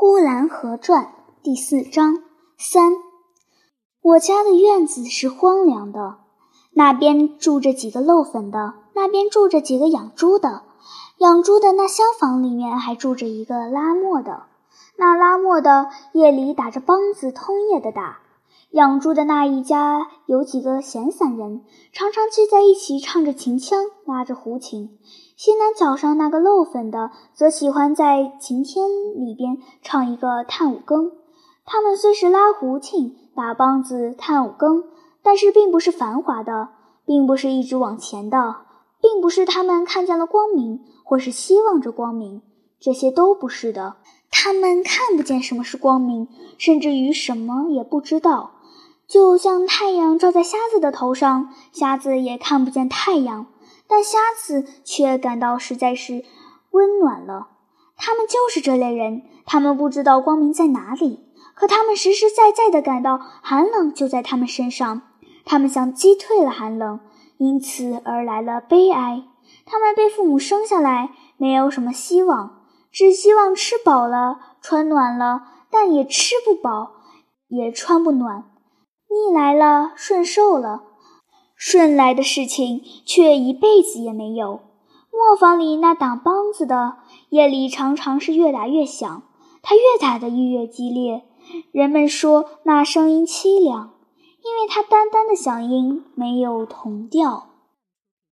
呼兰河传》第四章三。我家的院子是荒凉的，那边住着几个漏粉的，那边住着几个养猪的，养猪的那厢房里面还住着一个拉磨的，那拉磨的夜里打着梆子，通夜的打。养猪的那一家有几个闲散人，常常聚在一起唱着秦腔，拉着胡琴。西南角上那个漏粉的，则喜欢在晴天里边唱一个探五更。他们虽是拉胡琴、打梆子、探五更，但是并不是繁华的，并不是一直往前的，并不是他们看见了光明，或是希望着光明，这些都不是的。他们看不见什么是光明，甚至于什么也不知道。就像太阳照在瞎子的头上，瞎子也看不见太阳，但瞎子却感到实在是温暖了。他们就是这类人，他们不知道光明在哪里，可他们实实在在地感到寒冷就在他们身上。他们想击退了寒冷，因此而来了悲哀。他们被父母生下来，没有什么希望，只希望吃饱了，穿暖了，但也吃不饱，也穿不暖。逆来了，顺受了，顺来的事情却一辈子也没有。磨坊里那挡梆子的，夜里常常是越打越响，他越打的越激烈。人们说那声音凄凉，因为他单单的响音没有同调。